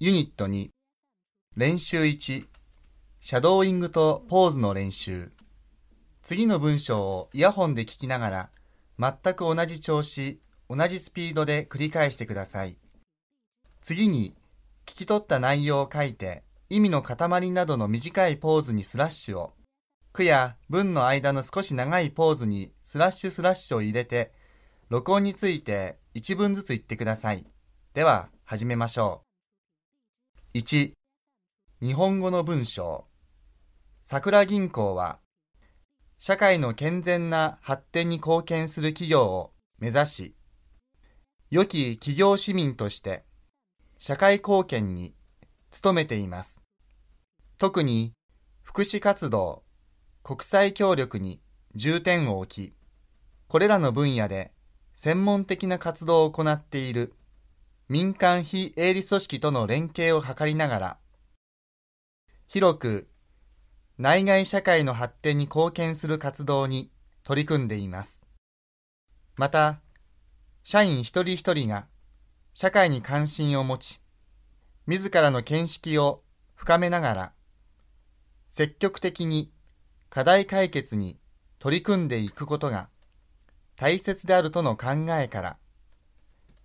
ユニット2練習1シャドーイングとポーズの練習次の文章をイヤホンで聞きながら全く同じ調子、同じスピードで繰り返してください。次に聞き取った内容を書いて意味の塊などの短いポーズにスラッシュを句や文の間の少し長いポーズにスラッシュスラッシュを入れて録音について一文ずつ言ってください。では始めましょう。1日本語の文章。桜銀行は社会の健全な発展に貢献する企業を目指し良き企業市民として社会貢献に努めています。特に福祉活動国際協力に重点を置きこれらの分野で専門的な活動を行っている民間非営利組織との連携を図りながら、広く内外社会の発展に貢献する活動に取り組んでいます。また、社員一人一人が社会に関心を持ち、自らの見識を深めながら、積極的に課題解決に取り組んでいくことが大切であるとの考えから、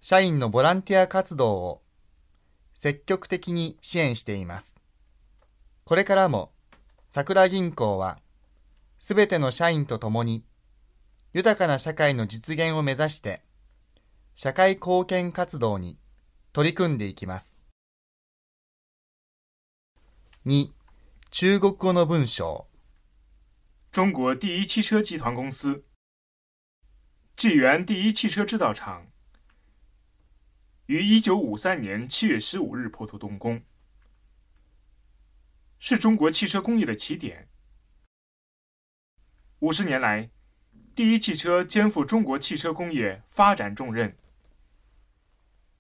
社員のボランティア活動を積極的に支援しています。これからも桜銀行はすべての社員と共に豊かな社会の実現を目指して社会貢献活動に取り組んでいきます。2. 中国語の文章中国第一汽車集团公司智源第一汽车制造厂于一九五三年七月十五日破土动工，是中国汽车工业的起点。五十年来，第一汽车肩负中国汽车工业发展重任，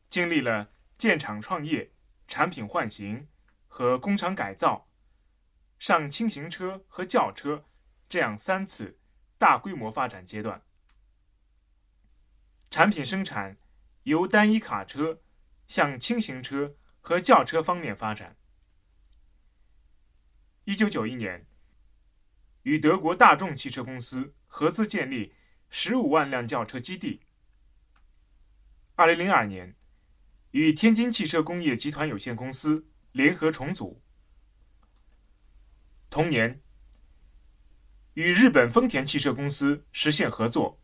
经历了建厂创业、产品换型和工厂改造、上轻型车和轿车这样三次大规模发展阶段，产品生产。由单一卡车向轻型车和轿车方面发展。一九九一年，与德国大众汽车公司合资建立十五万辆轿车基地。二零零二年，与天津汽车工业集团有限公司联合重组。同年，与日本丰田汽车公司实现合作。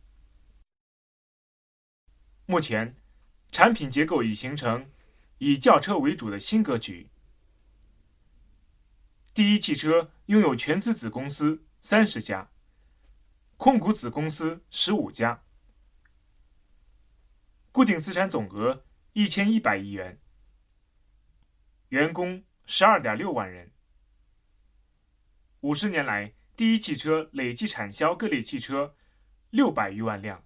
目前。产品结构已形成以轿车为主的新格局。第一汽车拥有全资子公司三十家，控股子公司十五家，固定资产总额一千一百亿元，员工十二点六万人。五十年来，第一汽车累计产销各类汽车六百余万辆。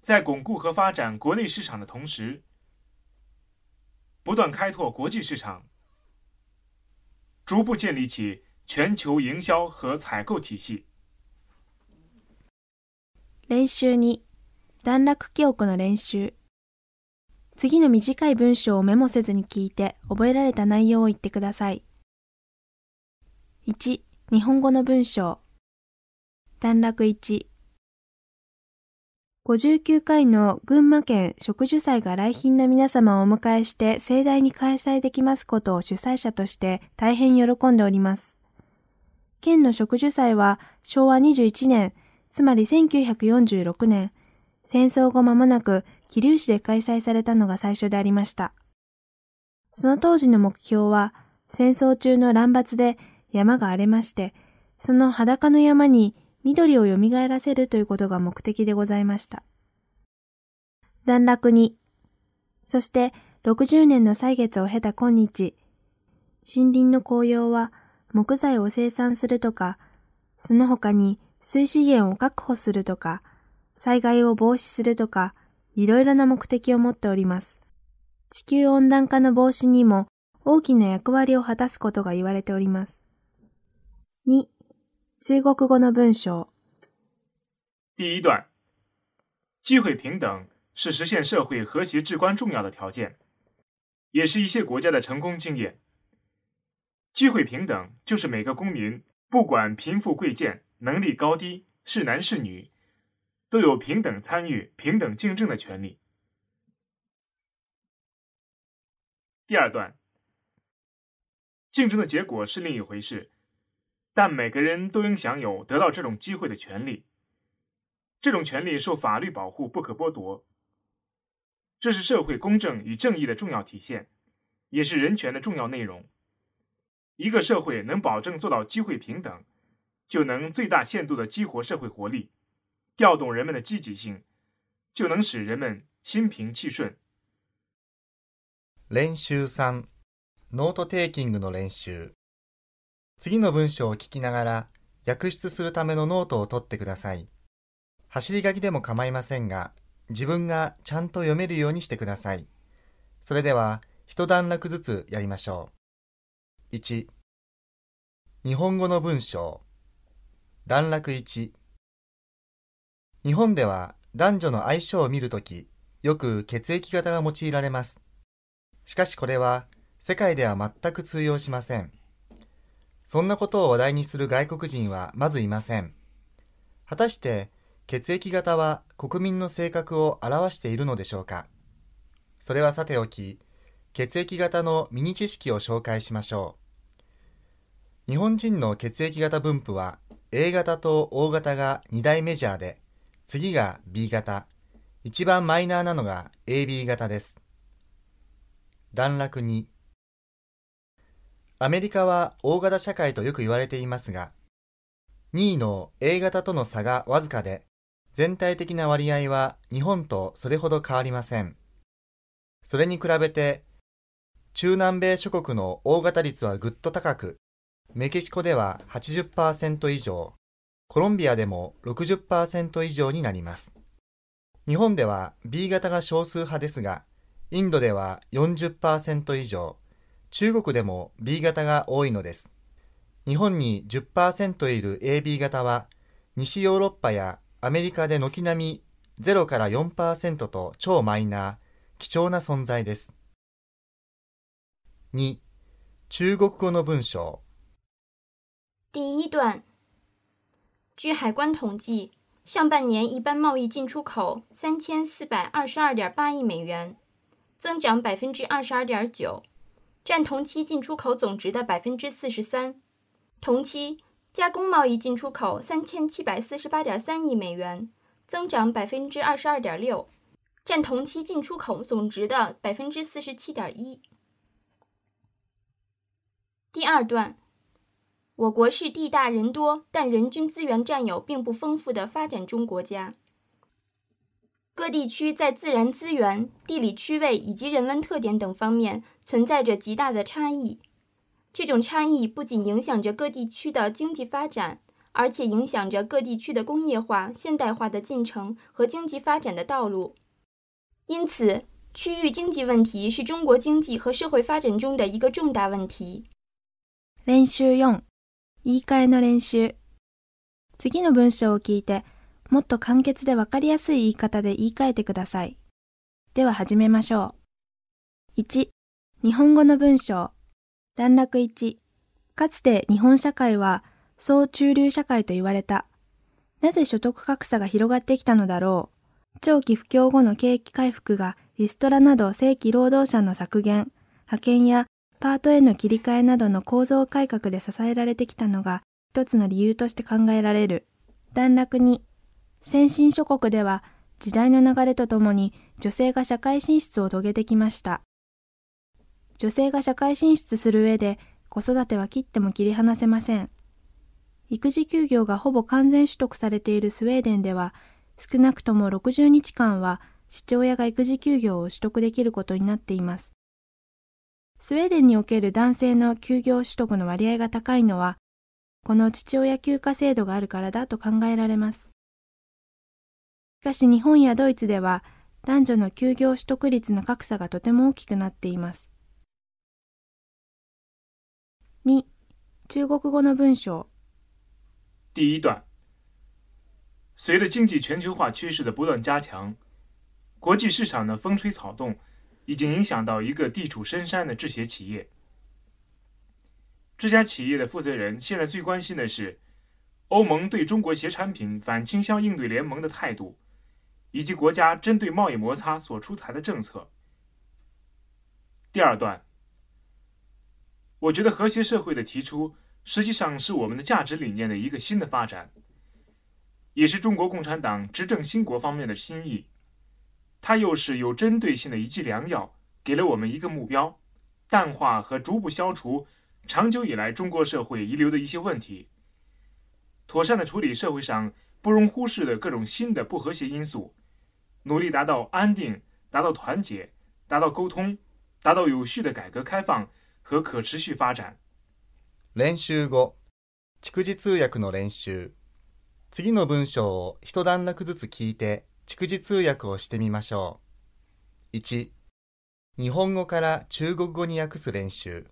在巩固和发展国内市场的同时，不断开拓国际市场，逐步建立起全球营销和采购体系。練習2段落記憶の練習次の短い文章をメモせずに聞いて覚えられた内容を言ってください。1、日本語の文章段落1 59回の群馬県植樹祭が来賓の皆様をお迎えして盛大に開催できますことを主催者として大変喜んでおります。県の植樹祭は昭和21年、つまり1946年、戦争後間もなく桐生市で開催されたのが最初でありました。その当時の目標は戦争中の乱伐で山が荒れまして、その裸の山に緑を蘇らせるということが目的でございました。段落に、そして60年の歳月を経た今日、森林の紅葉は木材を生産するとか、その他に水資源を確保するとか、災害を防止するとか、いろいろな目的を持っております。地球温暖化の防止にも大きな役割を果たすことが言われております。2、中国語の文章。第一段，机会平等是实现社会和谐至关重要的条件。也是一些国家的成功经验。机会平等就是每个公民，不管贫富贵贱、能力高低、是男是女，都有平等参与、平等竞争的权利。第二段，竞争的结果是另一回事，但每个人都应享有得到这种机会的权利。这种权利受法律保护，不可剥夺。这是社会公正与正义的重要体现，也是人权的重要内容。一个社会能保证做到机会平等，就能最大限度的激活社会活力，调动人们的积极性，就能使人们心平气顺。練習3ノートテイキングの練習 次の文章を聞きながら訳出するためのノートを取ってください。走り書きでも構いませんが、自分がちゃんと読めるようにしてください。それでは、一段落ずつやりましょう。1、日本語の文章。段落1。日本では男女の相性を見るとき、よく血液型が用いられます。しかしこれは世界では全く通用しません。そんなことを話題にする外国人はまずいません。果たして血液型は国民の性格を表しているのでしょうか？それはさておき、血液型のミニ知識を紹介しましょう。日本人の血液型分布は A 型と O 型が2大メジャーで、次が B 型、一番マイナーなのが AB 型です。段落2アメリカは O 型社会とよく言われていますが、2位の A 型との差がわずかで、全体的な割合は日本とそれほど変わりません。それに比べて、中南米諸国の大型率はぐっと高く、メキシコでは80%以上、コロンビアでも60%以上になります。日本では B 型が少数派ですが、インドでは40%以上、中国でも B 型が多いのです。日本に10%いる AB 型は、西ヨーロッパやアメリカで軒並み0から4%と超マイナー、貴重な存在です。2、中国語の文章。第一段，据海关统计，上半年一般贸易进出口三千四百二十二点八亿美元，增长百分之二十二点九，占同期进出口总值的百分之四十三。同期。加工贸易进出口三千七百四十八点三亿美元，增长百分之二十二点六，占同期进出口总值的百分之四十七点一。第二段，我国是地大人多，但人均资源占有并不丰富的发展中国家。各地区在自然资源、地理区位以及人文特点等方面存在着极大的差异。这种差异不仅影响着各地区的经济发展，而且影响着各地区的工业化、现代化的进程和经济发展的道路。因此，区域经济问题是中国经济和社会发展中的一个重大问题。練習4、言い換えの練習。次の文章を聞いて、もっと簡潔でわかりやすい言い方で言い換えてください。では始めましょう。1、 日本語の文章。段落1。かつて日本社会は総中流社会と言われた。なぜ所得格差が広がってきたのだろう。長期不況後の景気回復がリストラなど正規労働者の削減、派遣やパートへの切り替えなどの構造改革で支えられてきたのが一つの理由として考えられる。段落2。先進諸国では時代の流れとともに女性が社会進出を遂げてきました。女性が社会進出する上で子育ては切っても切り離せません。育児休業がほぼ完全取得されているスウェーデンでは、少なくとも60日間は父親が育児休業を取得できることになっています。スウェーデンにおける男性の休業取得の割合が高いのは、この父親休暇制度があるからだと考えられます。しかし日本やドイツでは男女の休業取得率の格差がとても大きくなっています。2、中国語の文章。第一段，随着经济全球化趋势的不断加强，国际市场的风吹草动已经影响到一个地处深山的制鞋企业。这家企业的负责人现在最关心的是欧盟对中国鞋产品反倾销应对联盟的态度，以及国家针对贸易摩擦所出台的政策。第二段，我觉得和谐社会的提出，实际上是我们的价值理念的一个新的发展，也是中国共产党执政兴国方面的心意。它又是有针对性的一剂良药，给了我们一个目标：淡化和逐步消除。长久以来，中国社会遗留的一些问题，妥善的处理社会上不容忽视的各种新的不和谐因素，努力达到安定、达到团结、达到沟通、达到有序的改革开放和可持续发展。練習後、逐次通訳の練習。次の文章を一段落ずつ聞いて、逐次通訳をしてみましょう。1、日本語から中国語に訳す練習。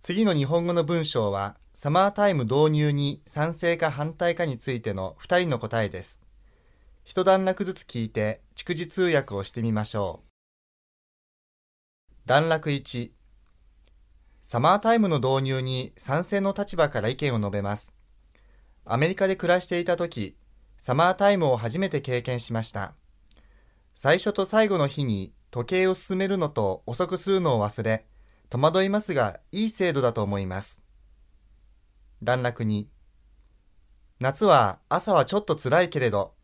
次の日本語の文章は、サマータイム導入に賛成か反対かについての2人の答えです。一段落ずつ聞いて、逐次通訳をしてみましょう。段落1、サマータイムの導入に賛成の立場から意見を述べます。アメリカで暮らしていた時、サマータイムを初めて経験しました。最初と最後の日に時計を進めるのと遅くするのを忘れ、戸惑いますが、いい制度だと思います。段落に、夏は朝はちょっと辛いけれど、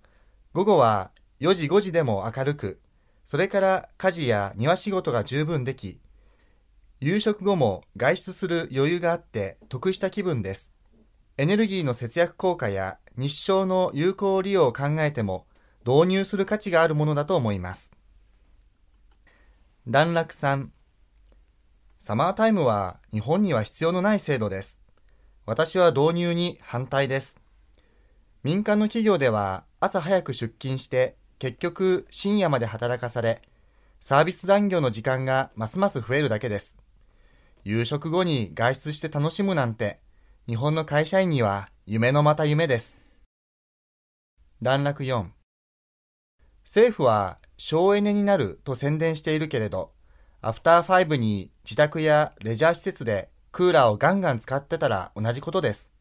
午後は4時5時でも明るく、それから家事や庭仕事が十分でき、夕食後も外出する余裕があって得した気分です。エネルギーの節約効果や日照の有効利用を考えても導入する価値があるものだと思います。段落3サマータイムは日本には必要のない制度です。私は導入に反対です。民間の企業では朝早く出勤して結局深夜まで働かされ、サービス残業の時間がますます増えるだけです。夕食後に外出して楽しむなんて、日本の会社員には夢のまた夢です。段落4政府は省エネになると宣伝しているけれど、アフターファイブに自宅やレジャー施設でクーラーをガンガン使ってたら同じことです。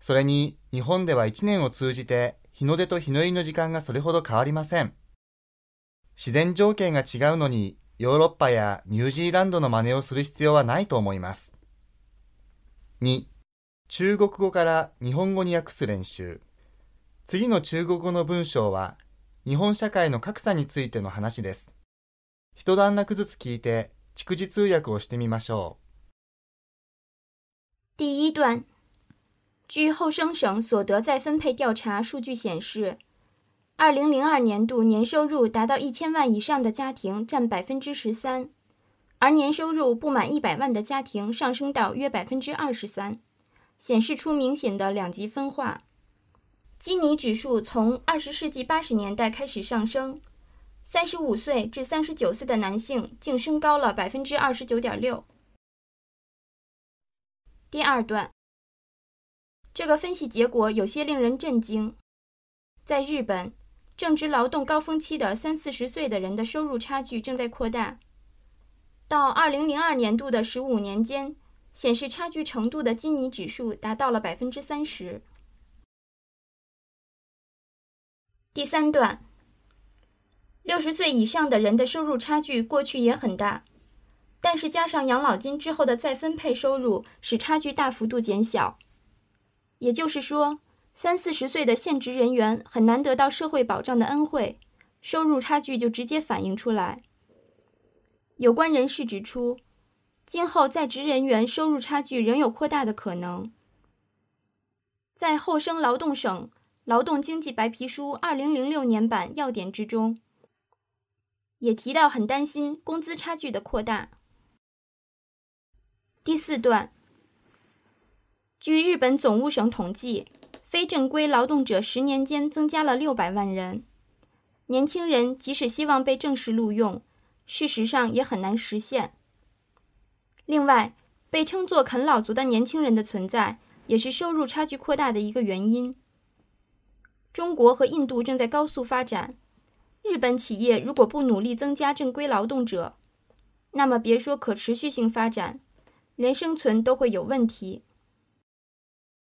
それに日本では1年を通じて日の出と日の入りの時間がそれほど変わりません。自然条件が違うのにヨーロッパやニュージーランドの真似をする必要はないと思います。2. 中国語から日本語に訳す練習。次の中国語の文章は日本社会の格差についての話です。一段落ずつ聞いて、逐次通訳をしてみましょう。第一段，据后生省所得再分配调查数据显示，二零零二年度年收入达到一千万以上的家庭占百分之十三，而年收入不满一百万的家庭上升到约百分之二十三，显示出明显的两极分化。基尼指数从二十世纪八十年代开始上升。三十五岁至三十九岁的男性竟升高了百分之二十九点六。第二段，这个分析结果有些令人震惊。在日本，正值劳动高峰期的三四十岁的人的收入差距正在扩大。到二零零二年度的十五年间，显示差距程度的基尼指数达到了百分之三十。第三段。六十岁以上的人的收入差距过去也很大，但是加上养老金之后的再分配收入，使差距大幅度减小。也就是说，三四十岁的现职人员很难得到社会保障的恩惠，收入差距就直接反映出来。有关人士指出，今后在职人员收入差距仍有扩大的可能。在后生劳动省劳动经济白皮书二零零六年版要点之中。也提到很担心工资差距的扩大。第四段，据日本总务省统计，非正规劳动者十年间增加了六百万人。年轻人即使希望被正式录用，事实上也很难实现。另外，被称作啃老族的年轻人的存在，也是收入差距扩大的一个原因。中国和印度正在高速发展。日本企业如果不努力增加正规劳动者，那么别说可持续性发展，连生存都会有问题。